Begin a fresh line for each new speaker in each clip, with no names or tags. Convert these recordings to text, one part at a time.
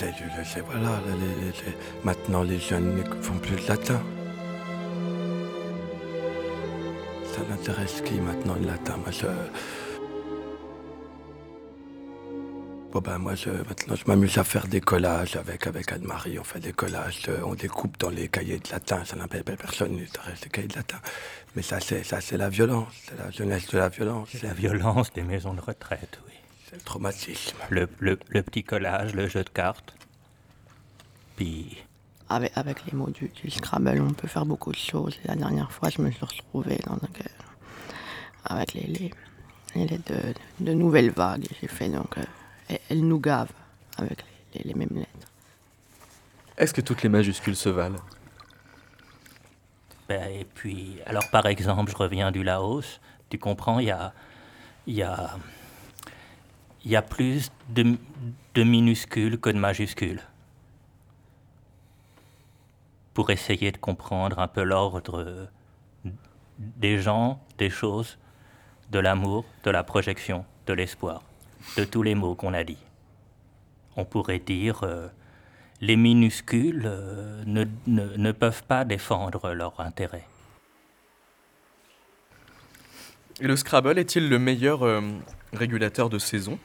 sais, je sais, voilà. maintenant, les jeunes ne font plus de latin. Ça n'intéresse qui maintenant le latin? Moi, je... Bon ben moi je, maintenant je m'amuse à faire des collages avec, avec Anne-Marie, on fait des collages, euh, on découpe dans les cahiers de latin, ça n'appelle personne les cahiers de latin. Mais ça c'est ça c'est la violence, c'est la jeunesse de la violence.
C'est la violence des maisons de retraite, oui.
C'est le traumatisme.
Le, le, le, petit collage, le jeu de cartes. Puis.
Avec, avec les mots du, Scrabble, on peut faire beaucoup de choses. La dernière fois, je me suis retrouvé dans avec les, les, les de, de, nouvelles vagues. J'ai fait donc. Euh, elle nous gave avec les, mêmes lettres.
Est-ce que toutes les majuscules se valent?
Ben, Et puis, alors par exemple, je reviens du Laos, tu comprends, il y a, y, a, y a plus de, minuscules que de majuscules. Pour essayer de comprendre un peu l'ordre des gens, des choses, de l'amour, de la projection, de l'espoir de tous les mots qu'on a dit. On pourrait dire euh, les minuscules euh, ne, peuvent pas défendre leur intérêt.
Le Scrabble est-il le meilleur euh, régulateur de saison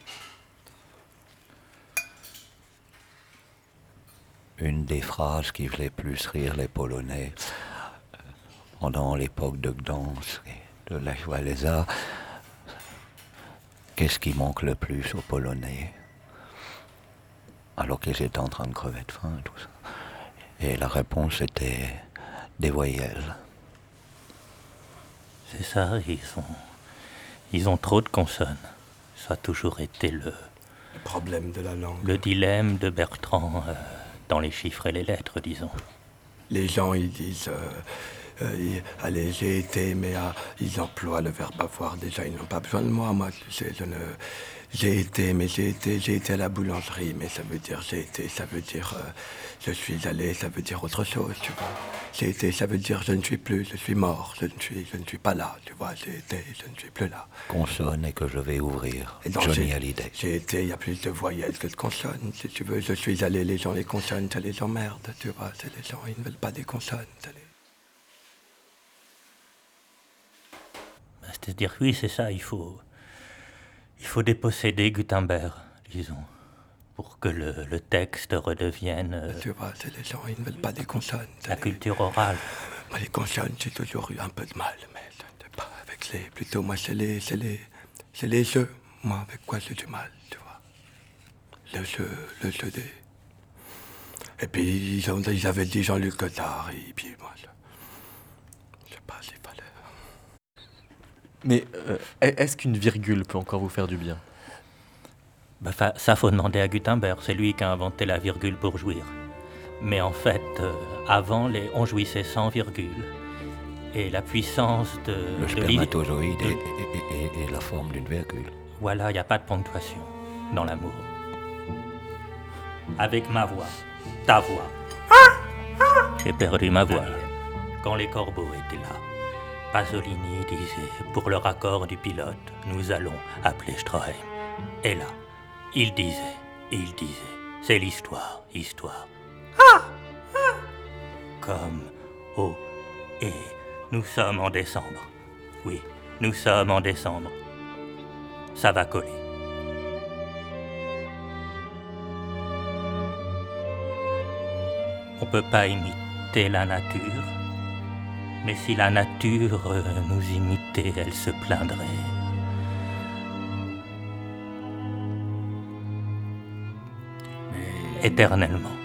Une des phrases qui faisait plus rire les Polonais pendant l'époque de Gdansk et de la Walesa, Qu'est-ce qui manque le plus aux Polonais? Alors qu'ils étaient en train de crever de faim, tout ça. Et la réponse était des voyelles.
C'est ça, ils ont, ils ont trop de consonnes. Ça a toujours été le,
problème de la langue.
Le dilemme de Bertrand euh, dans les chiffres et les lettres, disons.
Les gens, ils disent. Euh, euh, allez, j'ai été, mais ah, ils emploient le verbe avoir. Déjà, ils n'ont pas besoin de moi. Moi, je, ne. J'ai été, mais j'ai été, j'ai été à la boulangerie, mais ça veut dire j'ai été, ça veut dire euh, je suis allé, ça veut dire autre chose, tu vois. J'ai été, ça veut dire je ne suis plus, je suis mort, je ne suis, je ne suis pas là, tu vois. J'ai été, je ne suis plus là.
Consonne et que je vais ouvrir. Et Johnny Hallyday.
J'ai été, il y a plus de voyelles que de consonnes. Si tu veux, je suis allé, les gens les consonnes, ça les emmerde, tu vois. C'est les gens, ils ne veulent pas des consonnes.
C'est-à-dire, oui, c'est ça, il faut, il faut déposséder Gutenberg, disons, pour que le, texte redevienne. Euh,
tu vois, les gens, ils ne veulent pas des consonnes.
La culture orale.
Moi, les consonnes, j'ai toujours eu un peu de mal, mais pas avec les. Plutôt, moi, c'est les, c'est les, c'est les jeux. Moi, avec quoi j'ai du mal, tu vois? Le jeu, le jeu des. Et puis, ils, ont, ils avaient dit Jean-Luc Godard, et puis moi,
Mais euh, est-ce qu'une virgule peut encore vous faire du bien?
Bah, Ça, faut demander à Gutenberg. C'est lui qui a inventé la virgule pour jouir. Mais en fait, euh, avant, les, on jouissait sans virgule. Et la puissance de.
Le spermatozoïde est, la forme d'une virgule.
Voilà, il n'y a pas de ponctuation dans l'amour. Avec ma voix, ta voix. J'ai perdu ma voix quand les corbeaux étaient là. Pasolini disait Pour le raccord du pilote, nous allons appeler Stroheim. Et là, il disait, il disait C'est l'histoire, histoire. Ah, ah. Comme oh et nous sommes en décembre. Oui, nous sommes en décembre. Ça va coller. On peut pas imiter la nature mais si la nature nous imitait, elle se plaindrait. Éternellement.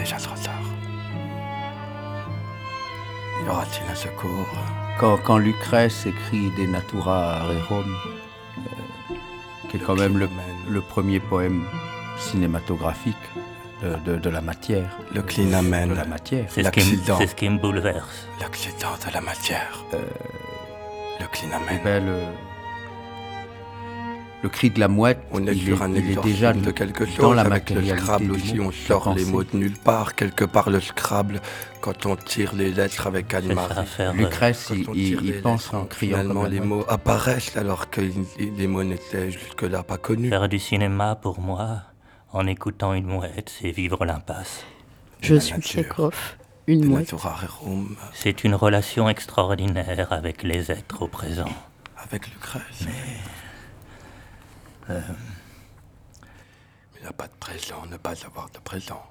Déjà trop tard. Y aura-t-il un secours?
Quand, quand Lucrèce écrit De Natura Rerum, euh, qui est quand même le, le, premier poème cinématographique de, de, la matière.
Le clinamen.
De la matière.
C'est ce, qui me bouleverse.
L'accident de la matière. Euh, le clinamen.
Ben, le, le cri de la mouette,
On est
il,
sur
est,
un
il est
exorcisme
déjà
de quelque chose.
dans la
Avec le Scrabble aussi, on sort les mots de nulle part. Quelque part, le Scrabble, quand on tire les lettres avec Anne-Marie.
Lucrèce,
Quand
il,
on
il-
tire
il
les
pense
lettres,
en criant
Finalement, les
mouette.
mots apparaissent alors que les mots n'étaient jusque-là pas connus.
Faire du cinéma, pour moi, en écoutant une mouette, c'est vivre l'impasse.
Je
La
suis. Tchekhov, une mouette.
C'est une relation extraordinaire avec les êtres au présent.
avec Lucrèce.
Euh,
Il n'y a pas de présent, ne pas avoir de présent.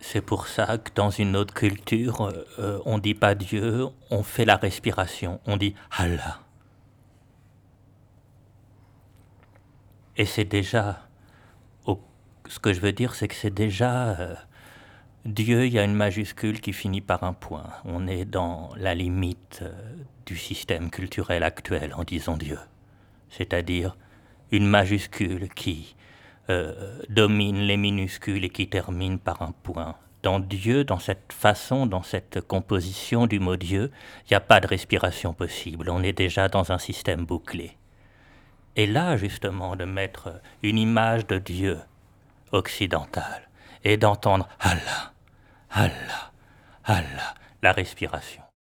C'est pour ça que dans une autre culture, euh, euh, on dit pas Dieu, on fait la respiration, on dit Allah. Et c'est déjà, ce que je veux dire, c'est que c'est déjà euh, Dieu, il y a une majuscule qui finit par un point. On est dans la limite du système culturel actuel en disant Dieu. C'est-à-dire une majuscule qui euh, domine les minuscules et qui termine par un point. Dans Dieu, dans cette façon, dans cette composition du mot Dieu, il n'y a pas de respiration possible. On est déjà dans un système bouclé. Et là, justement, de mettre une image de Dieu occidental et d'entendre Allah, Allah, Allah, la respiration.